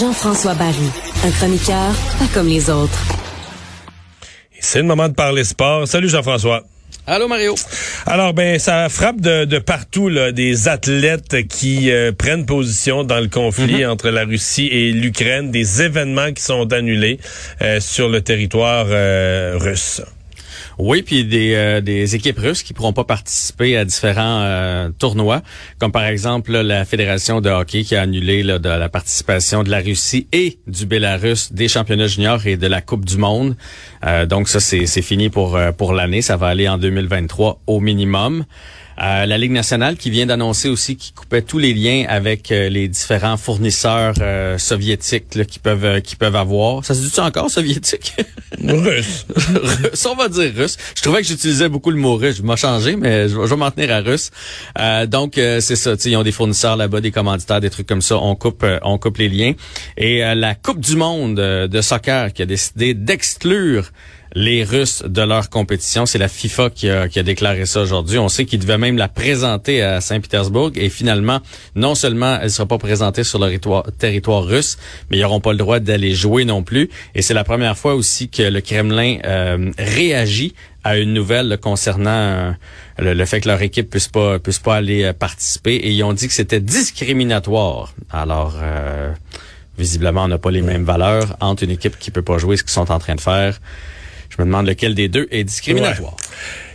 Jean-François Barry, un chroniqueur pas comme les autres. C'est le moment de parler sport. Salut Jean-François. Allô Mario? Alors ben ça frappe de, partout là, des athlètes qui euh, prennent position dans le conflit mm-hmm. entre la Russie et l'Ukraine, des événements qui sont annulés euh, sur le territoire euh, russe. Oui, puis des, euh, des équipes russes qui pourront pas participer à différents euh, tournois, comme par exemple la Fédération de hockey qui a annulé de la participation de la Russie et du Bélarus des championnats juniors et de la Coupe du Monde. Euh, donc ça, c'est fini pour, pour l'année. Ça va aller en 2023 au minimum. Euh, la Ligue nationale qui vient d'annoncer aussi qu'il coupait tous les liens avec euh, les différents fournisseurs euh, soviétiques qui peuvent qui peuvent avoir. Ça se dit encore soviétique? Russe. russe, on va dire russe. Je trouvais que j'utilisais beaucoup le mot russe. Je m'ai changé, mais je, vais m'en tenir à russe. donc c'est ça. Ils ont des fournisseurs là-bas, des commanditaires, des trucs comme ça. On coupe on coupe les liens. Et la Coupe du monde de soccer qui a décidé d'exclure les Russes de leur compétition. C'est la FIFA qui a, qui a déclaré ça aujourd'hui. On sait qu'ils devaient même la présenter à Saint-Pétersbourg et finalement, non seulement elle ne sera pas présentée sur le territoire, russe, mais ils n'auront pas le droit d'aller jouer non plus. Et c'est la première fois aussi que le Kremlin euh, réagit à une nouvelle concernant euh, le, fait que leur équipe puisse pas puisse pas aller euh, participer et ils ont dit que c'était discriminatoire. Alors visiblement on n'a pas les mêmes valeurs entre une équipe qui peut pas jouer ce qu'ils sont en train de faire je me demande lequel des deux est discriminatoire.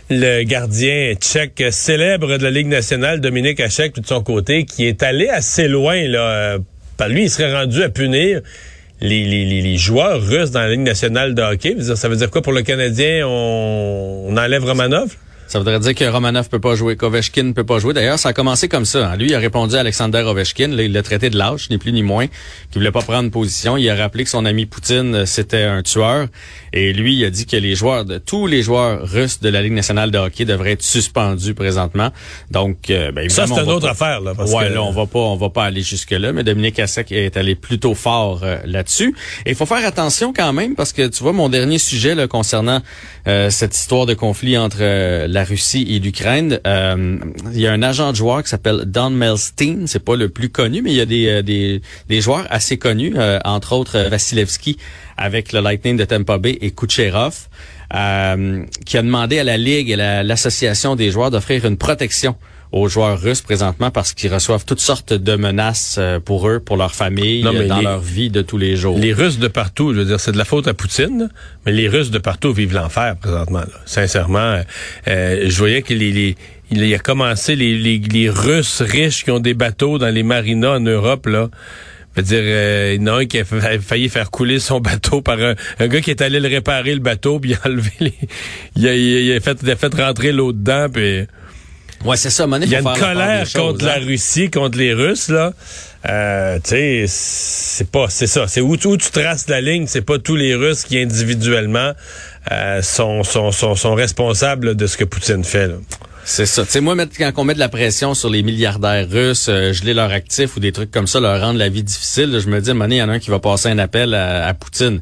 Le gardien tchèque célèbre de la Ligue nationale, Dominique Hachek, de son côté, qui est allé assez loin. Là, par lui, il serait rendu à punir les, les, les, joueurs russes dans la Ligue nationale de hockey. Ça veut dire quoi pour le Canadien? On, on enlève Romanov? Ça voudrait dire que Romanov peut pas jouer, qu'Ovechkin peut pas jouer. D'ailleurs, ça a commencé comme ça. Hein. Lui, il a répondu à Alexander Ovechkin. Là, il l'a traité de lâche, ni plus ni moins, qu'il voulait pas prendre position. Il a rappelé que son ami Poutine, euh, c'était un tueur. Et lui, il a dit que les joueurs, de tous les joueurs russes de la Ligue nationale de hockey devraient être suspendus présentement. Donc, euh, ben, ça, c'est une autre affaire. Là, parce ouais, là, on va pas, on va pas aller jusque là. Mais Dominique Assek est allé plutôt fort euh, là-dessus. Et il faut faire attention quand même parce que tu vois, mon dernier sujet là, concernant cette histoire de conflit entre la Russie et l'Ukraine. Euh, il y a un agent de joueur qui s'appelle Don Melstein. C'est pas le plus connu, mais il y a des, euh, des, des joueurs assez connus, euh, entre autres Vasilevski avec le Lightning de Tampa Bay et Kucherov, qui a demandé à la Ligue et l'Association des joueurs d'offrir une protection aux joueurs russes présentement parce qu'ils reçoivent toutes sortes de menaces euh, pour eux, pour leur famille, dans leur vie de tous les jours. Les Russes de partout, je veux dire, c'est de la faute à Poutine, mais les Russes de partout vivent l'enfer présentement. Sincèrement, euh, je voyais que les, il a commencé les, les, Russes riches qui ont des bateaux dans les marinas en Europe là. Je veux dire, euh, il y en a un qui a failli faire couler son bateau par un, gars qui est allé le réparer le bateau, puis il a enlevé les, il a, il a fait, il a fait rentrer l'eau dedans, puis Ouais, c'est ça. Il y a une colère contre la hein. Russie, contre les Russes, là. Euh, tu sais, c'est pas, c'est ça. C'est où, où, tu traces la ligne. C'est pas tous les Russes qui individuellement euh, sont, sont, sont, sont, responsables de ce que Poutine fait. Là. C'est ça. Tu sais, moi, quand on met de la pression sur les milliardaires russes, euh, geler leurs actifs ou des trucs comme ça, leur rendre la vie difficile, je me dis, à il y en a un qui va passer un appel à, Poutine.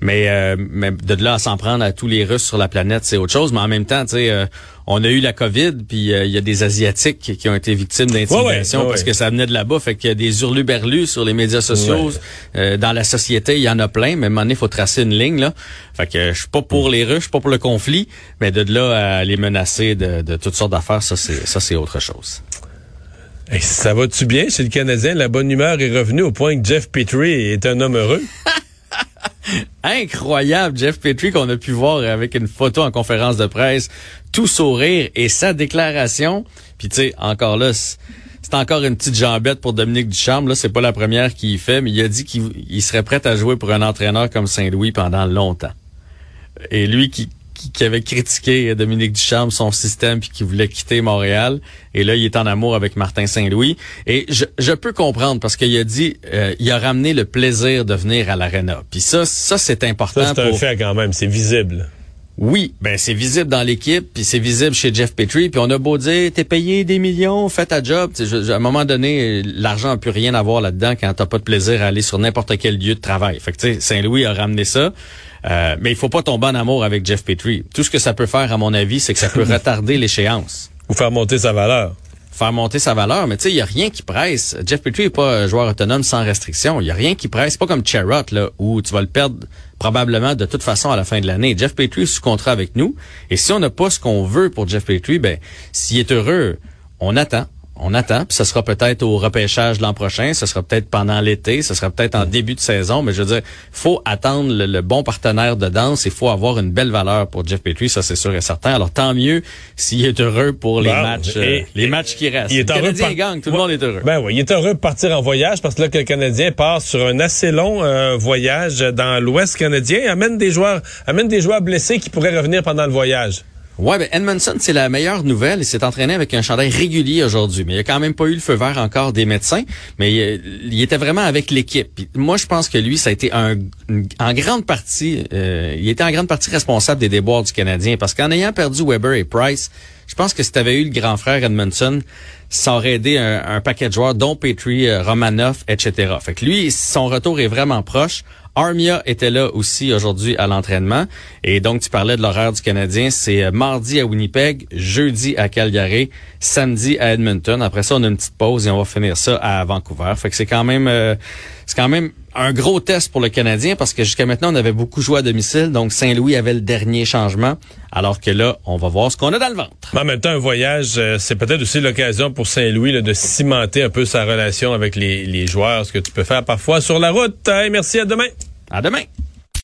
Mais, euh, mais de là à s'en prendre à tous les Russes sur la planète, c'est autre chose. Mais en même temps, tu sais, euh, on a eu la COVID, puis il y a des Asiatiques qui ont été victimes d'intimidation parce que ça venait de là-bas. Fait qu'il y a des hurluberlus sur les médias sociaux. dans la société, il y en a plein, mais à un moment donné, il faut tracer une ligne. là. Fait que je suis pas pour les Russes, je suis pas pour le conflit, mais de là à les menacer de, de toutes sortes d'affaires, ça c'est ça c'est autre chose. ça va-tu bien chez le Canadien? La bonne humeur est revenue au point que Jeff Petrie est un homme heureux. Incroyable, Jeff Petrie qu'on a pu voir avec une photo en conférence de presse, tout sourire et sa déclaration. Puis tu sais, encore là, c'est encore une petite jambette pour Dominique Ducharme. Là, c'est pas la première qu'il fait, mais il a dit qu'il serait prêt à jouer pour un entraîneur comme Saint-Louis pendant longtemps. Et lui qui, qui, avait critiqué Dominique Duchamp, son système, puis qui voulait quitter Montréal. Et là, il est en amour avec Martin Saint-Louis. Et je, je, peux comprendre parce qu'il a dit, euh, il a ramené le plaisir de venir à l'arena. Puis ça, ça c'est important. Ça, c'est un fait quand même, c'est visible. Oui, ben c'est visible dans l'équipe, puis c'est visible chez Jeff Petrie, puis on a beau dire t'es payé des millions, fais ta job. à un moment donné, l'argent n'a plus rien à voir là-dedans quand t'as pas de plaisir à aller sur n'importe quel lieu de travail. Fait que tu sais, Saint-Louis a ramené ça. Euh, mais il faut pas tomber en amour avec Jeff Petrie. Tout ce que ça peut faire, à mon avis, c'est que ça peut retarder l'échéance. Ou faire monter sa valeur faire monter sa valeur, mais tu sais, il y a rien qui presse. Jeff Petrie est pas un joueur autonome sans restriction. Il y a rien qui presse. C'est pas comme Charrot, là, où tu vas le perdre probablement de toute façon à la fin de l'année. Jeff Petrie est sous contrat avec nous. Et si on n'a pas ce qu'on veut pour Jeff Petrie, ben, s'il est heureux, on attend on attend, puis ce sera peut-être au repêchage l'an prochain, ce sera peut-être pendant l'été, ce sera peut-être en début de saison, mais je veux dire, faut attendre le, bon partenaire de danse, il faut avoir une belle valeur pour Jeff Petrie, ça c'est sûr et certain. Alors tant mieux s'il est heureux pour les matchs euh, les matchs qui restent. Il est le Canadien gagne, tout le monde est heureux. Ben oui, il est heureux de partir en voyage parce que là que le Canadien part sur un assez long euh, voyage dans l'Ouest canadien, amène des joueurs amène des joueurs blessés qui pourraient revenir pendant le voyage. Ouais, ben Edmondson, c'est la meilleure nouvelle. Il s'est entraîné avec un chandail régulier aujourd'hui, mais il a quand même pas eu le feu vert encore des médecins. Mais il, était vraiment avec l'équipe. Moi, je pense que lui, ça a été un, en grande partie, euh, il était en grande partie responsable des déboires du Canadien, parce qu'en ayant perdu Weber et Price, je pense que si tu avais eu le grand frère Edmondson, ça aurait aidé un, paquet de joueurs, dont Petrie, euh, Romanov, etc. Fait que lui, son retour est vraiment proche. Armia était là aussi aujourd'hui à l'entraînement. Et donc, tu parlais de l'horaire du Canadien. C'est euh, mardi à Winnipeg, jeudi à Calgary, samedi à Edmonton. Après ça, on a une petite pause et on va finir ça à Vancouver. Fait que c'est quand même, euh, c'est quand même un gros test pour le Canadien parce que jusqu'à maintenant, on avait beaucoup joué à domicile. Donc, Saint-Louis avait le dernier changement. Alors que là, on va voir ce qu'on a dans le ventre. en même temps, un voyage, euh, c'est peut-être aussi l'occasion pour Saint-Louis de cimenter un peu sa relation avec les, les joueurs, ce que tu peux faire parfois sur la route. merci, à demain. À demain!